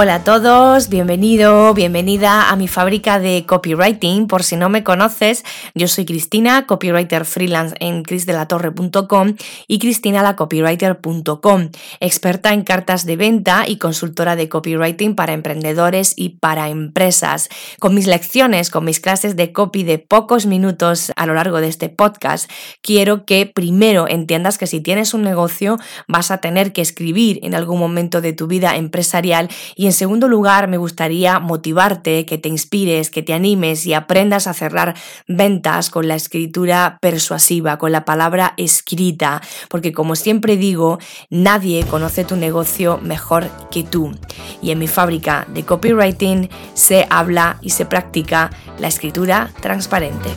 Hola a todos, bienvenido, bienvenida a mi fábrica de copywriting. Por si no me conoces, yo soy Cristina, copywriter freelance en crisdelatorre.com y cristinalacopywriter.com, experta en cartas de venta y consultora de copywriting para emprendedores y para empresas. Con mis lecciones, con mis clases de copy de pocos minutos a lo largo de este podcast, quiero que primero entiendas que si tienes un negocio vas a tener que escribir en algún momento de tu vida empresarial y en segundo lugar, me gustaría motivarte, que te inspires, que te animes y aprendas a cerrar ventas con la escritura persuasiva, con la palabra escrita, porque como siempre digo, nadie conoce tu negocio mejor que tú. Y en mi fábrica de copywriting se habla y se practica la escritura transparente.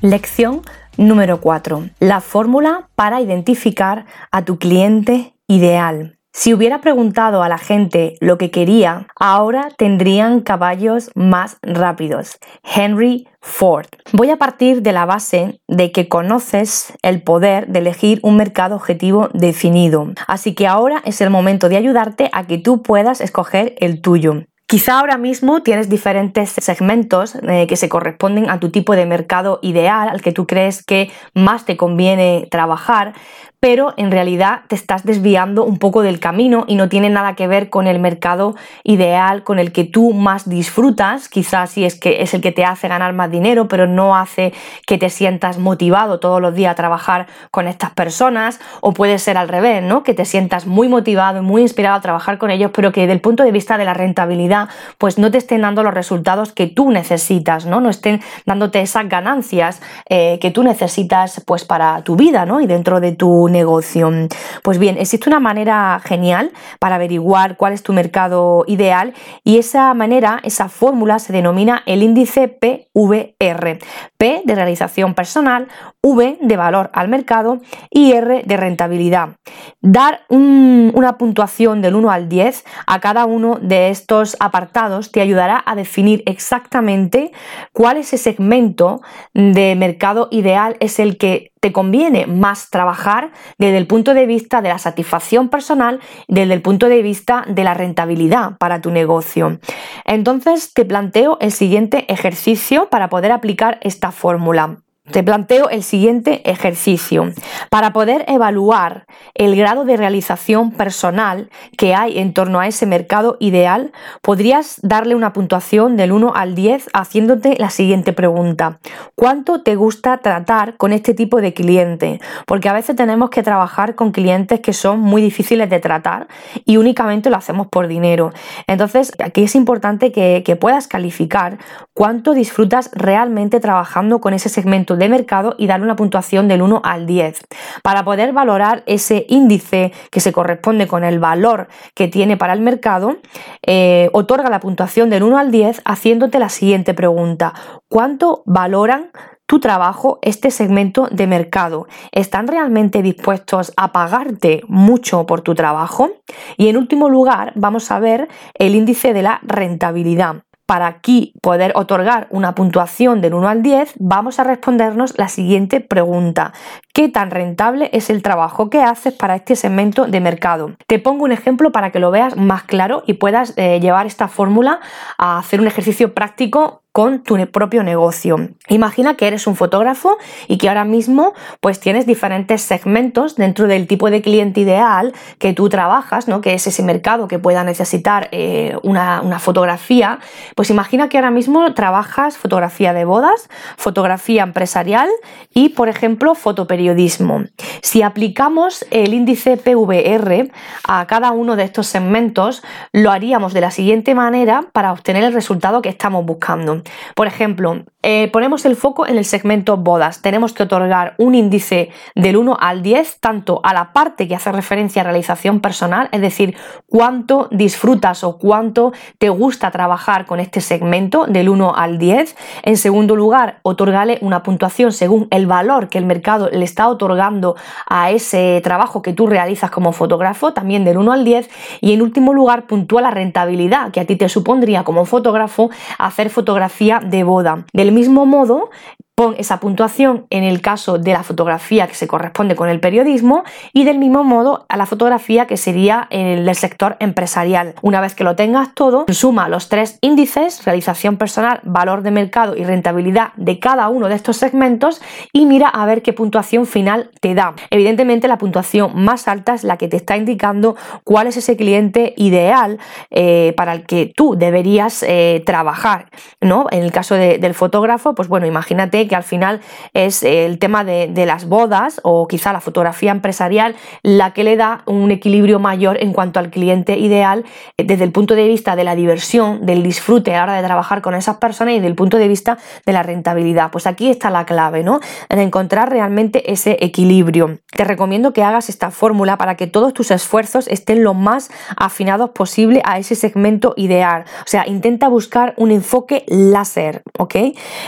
Lección número 4. La fórmula para identificar a tu cliente ideal. Si hubiera preguntado a la gente lo que quería, ahora tendrían caballos más rápidos. Henry Ford. Voy a partir de la base de que conoces el poder de elegir un mercado objetivo definido. Así que ahora es el momento de ayudarte a que tú puedas escoger el tuyo. Quizá ahora mismo tienes diferentes segmentos eh, que se corresponden a tu tipo de mercado ideal, al que tú crees que más te conviene trabajar, pero en realidad te estás desviando un poco del camino y no tiene nada que ver con el mercado ideal con el que tú más disfrutas, quizás si es que es el que te hace ganar más dinero, pero no hace que te sientas motivado todos los días a trabajar con estas personas, o puede ser al revés, ¿no? Que te sientas muy motivado y muy inspirado a trabajar con ellos, pero que desde el punto de vista de la rentabilidad, pues no te estén dando los resultados que tú necesitas, ¿no? No estén dándote esas ganancias eh, que tú necesitas pues para tu vida, ¿no? Y dentro de tu negocio. Pues bien, existe una manera genial para averiguar cuál es tu mercado ideal y esa manera, esa fórmula se denomina el índice PVR. P de realización personal, V de valor al mercado y R de rentabilidad. Dar una puntuación del 1 al 10 a cada uno de estos apartados te ayudará a definir exactamente cuál es ese segmento de mercado ideal es el que te conviene más trabajar desde el punto de vista de la satisfacción personal, desde el punto de vista de la rentabilidad para tu negocio. Entonces te planteo el siguiente ejercicio para poder aplicar esta fórmula. Te planteo el siguiente ejercicio. Para poder evaluar el grado de realización personal que hay en torno a ese mercado ideal, podrías darle una puntuación del 1 al 10 haciéndote la siguiente pregunta. ¿Cuánto te gusta tratar con este tipo de cliente? Porque a veces tenemos que trabajar con clientes que son muy difíciles de tratar y únicamente lo hacemos por dinero. Entonces, aquí es importante que, que puedas calificar cuánto disfrutas realmente trabajando con ese segmento de mercado y darle una puntuación del 1 al 10. Para poder valorar ese índice que se corresponde con el valor que tiene para el mercado, eh, otorga la puntuación del 1 al 10 haciéndote la siguiente pregunta. ¿Cuánto valoran tu trabajo, este segmento de mercado. ¿Están realmente dispuestos a pagarte mucho por tu trabajo? Y en último lugar, vamos a ver el índice de la rentabilidad para aquí poder otorgar una puntuación del 1 al 10, vamos a respondernos la siguiente pregunta. ¿Qué tan rentable es el trabajo que haces para este segmento de mercado? Te pongo un ejemplo para que lo veas más claro y puedas eh, llevar esta fórmula a hacer un ejercicio práctico con tu propio negocio. Imagina que eres un fotógrafo y que ahora mismo pues tienes diferentes segmentos dentro del tipo de cliente ideal que tú trabajas, ¿no? que es ese mercado que pueda necesitar eh, una, una fotografía. Pues imagina que ahora mismo trabajas fotografía de bodas, fotografía empresarial y, por ejemplo, fotoperiodismo. Si aplicamos el índice PVR a cada uno de estos segmentos, lo haríamos de la siguiente manera para obtener el resultado que estamos buscando. Por ejemplo, eh, ponemos el foco en el segmento bodas. Tenemos que otorgar un índice del 1 al 10, tanto a la parte que hace referencia a realización personal, es decir, cuánto disfrutas o cuánto te gusta trabajar con este segmento del 1 al 10. En segundo lugar, otorgale una puntuación según el valor que el mercado le está otorgando a ese trabajo que tú realizas como fotógrafo, también del 1 al 10. Y en último lugar, puntúa la rentabilidad que a ti te supondría como fotógrafo hacer fotografía de boda. Del mismo modo, Pon esa puntuación en el caso de la fotografía que se corresponde con el periodismo y del mismo modo a la fotografía que sería el del sector empresarial. Una vez que lo tengas todo, suma los tres índices, realización personal, valor de mercado y rentabilidad de cada uno de estos segmentos y mira a ver qué puntuación final te da. Evidentemente la puntuación más alta es la que te está indicando cuál es ese cliente ideal eh, para el que tú deberías eh, trabajar. ¿no? En el caso del fotógrafo, pues bueno, imagínate que al final es el tema de, las bodas o quizá la fotografía empresarial la que le da un equilibrio mayor en cuanto al cliente ideal eh, desde el punto de vista de la diversión, del disfrute a la hora de trabajar con esas personas y desde el punto de vista de la rentabilidad. Pues aquí está la clave, ¿no? En encontrar realmente ese equilibrio. Te recomiendo que hagas esta fórmula para que todos tus esfuerzos estén lo más afinados posible a ese segmento ideal. O sea, intenta buscar un enfoque láser, ¿ok?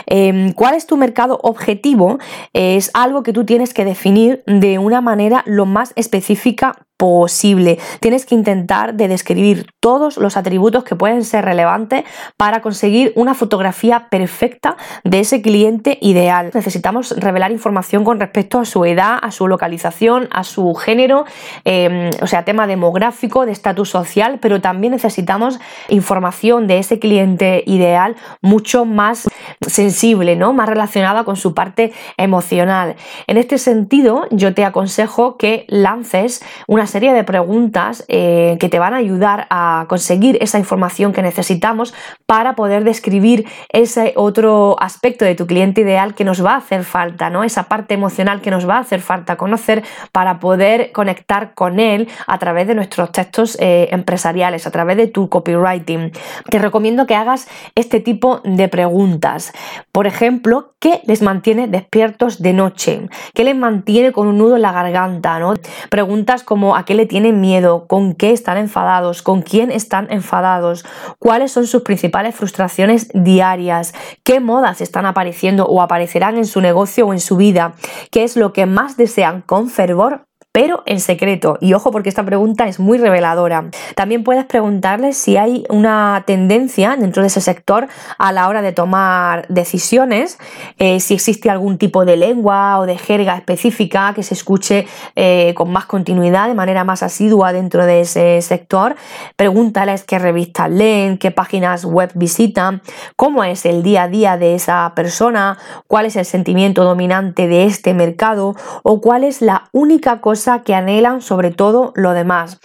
Em, ¿Cuál es tu mercado objetivo es algo que tú tienes que definir de una manera lo más específica posible. Tienes que intentar de describir todos los atributos que pueden ser relevantes para conseguir una fotografía perfecta de ese cliente ideal. Necesitamos revelar información con respecto a su edad, a su localización, a su género, em, o sea, tema demográfico, de estatus social, pero también necesitamos información de ese cliente ideal mucho más sensible, ¿no? Más relacionada con su parte emocional. En este sentido, yo te aconsejo que lances una serie de preguntas eh, que te van a ayudar a conseguir esa información que necesitamos para poder describir ese otro aspecto de tu cliente ideal que nos va a hacer falta, ¿no? Esa parte emocional que nos va a hacer falta conocer para poder conectar con él a través de nuestros textos eh, empresariales, a través de tu copywriting. Te recomiendo que hagas este tipo de preguntas. Por ejemplo, ¿qué les mantiene despiertos de noche? ¿Qué les mantiene con un nudo en la garganta? ¿no? Preguntas como a qué le tienen miedo, con qué están enfadados, con quién están enfadados, cuáles son sus principales frustraciones diarias, qué modas están apareciendo o aparecerán en su negocio o en su vida, qué es lo que más desean con fervor pero en secreto. Y ojo porque esta pregunta es muy reveladora. También puedes preguntarles si hay una tendencia dentro de ese sector a la hora de tomar decisiones, eh, si existe algún tipo de lengua o de jerga específica que se escuche eh, con más continuidad, de manera más asidua dentro de ese sector. Pregúntales qué revistas leen, qué páginas web visitan, cómo es el día a día de esa persona, cuál es el sentimiento dominante de este mercado o cuál es la única cosa que anhelan sobre todo lo demás.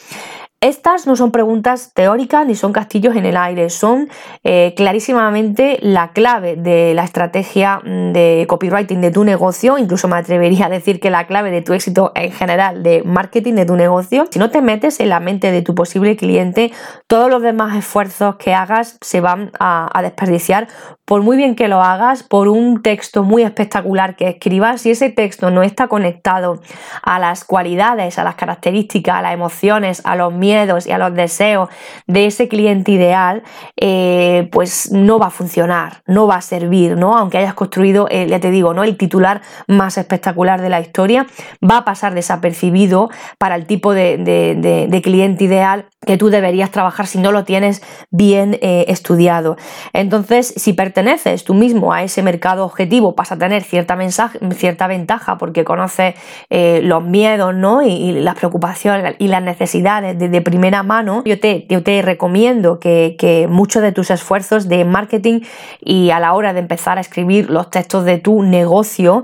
Estas no son preguntas teóricas ni son castillos en el aire, son eh, clarísimamente la clave de la estrategia mm, de copywriting de tu negocio, incluso me atrevería a decir que la clave de tu éxito en general de marketing de tu negocio. Si no te metes en la mente de tu posible cliente, todos los demás esfuerzos que hagas se van a, a desperdiciar por muy bien que lo hagas, por un texto muy espectacular que escribas, si ese texto no está conectado a las cualidades, a las características, a las emociones, a los miedos y a los deseos de ese cliente ideal, eh, pues no va a funcionar, no va a servir, ¿no? Aunque hayas construido, eh, ya te digo, ¿no? El titular más espectacular de la historia, va a pasar desapercibido para el tipo de, cliente ideal que tú deberías trabajar si no lo tienes bien eh, estudiado. Entonces, si perteneces tú mismo a ese mercado objetivo, vas a tener cierta, mensaje, cierta ventaja porque conoces los miedos ¿no? y, las preocupaciones y las necesidades de, primera mano. Yo te, yo te recomiendo que, que muchos de tus esfuerzos de marketing y a la hora de empezar a escribir los textos de tu negocio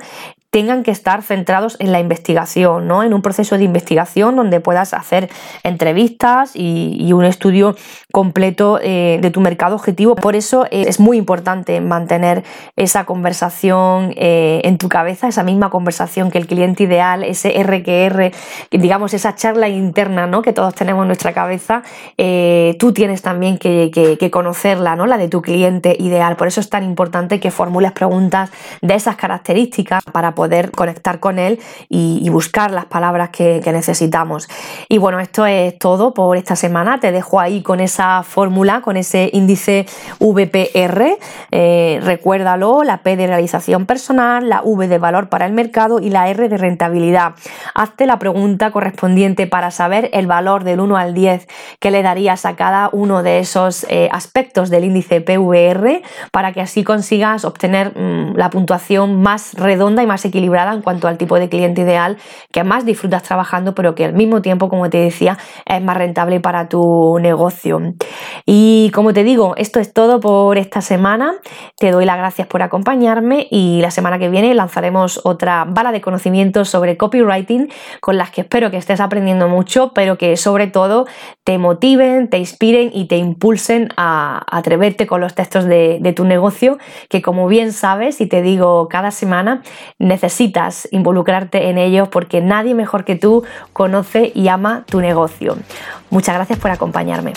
tengan que estar centrados en la investigación, ¿no? En un proceso de investigación donde puedas hacer entrevistas y, un estudio completo eh, de tu mercado objetivo. Por eso eh, es muy importante mantener esa conversación eh, en tu cabeza, esa misma conversación que el cliente ideal, ese RQR, digamos, esa charla interna, ¿no? Que todos tenemos en nuestra cabeza, tú tienes también que, conocerla, ¿no? La de tu cliente ideal. Por eso es tan importante que formules preguntas de esas características para poder conectar con él y, buscar las palabras que, necesitamos. Y bueno, esto es todo por esta semana. Te dejo ahí con esa fórmula, con ese índice VPR. Eh, recuérdalo, la P de realización personal, la V de valor para el mercado y la R de rentabilidad. Hazte la pregunta correspondiente para saber el valor del 1 al 10 que le darías a cada uno de esos eh, aspectos del índice PVR para que así consigas obtener mm, la puntuación más redonda y más equilibrada en cuanto al tipo de cliente ideal que más disfrutas trabajando, pero que al mismo tiempo, como te decía, es más rentable para tu negocio. Y como te digo, esto es todo por esta semana. Te doy las gracias por acompañarme y la semana que viene lanzaremos otra bala de conocimientos sobre copywriting con las que espero que estés aprendiendo mucho, pero que sobre todo te motiven, te inspiren y te impulsen a atreverte con los textos de, de tu negocio, que como bien sabes y te digo cada semana, necesitas involucrarte en ellos porque nadie mejor que tú conoce y ama tu negocio. Muchas gracias por acompañarme.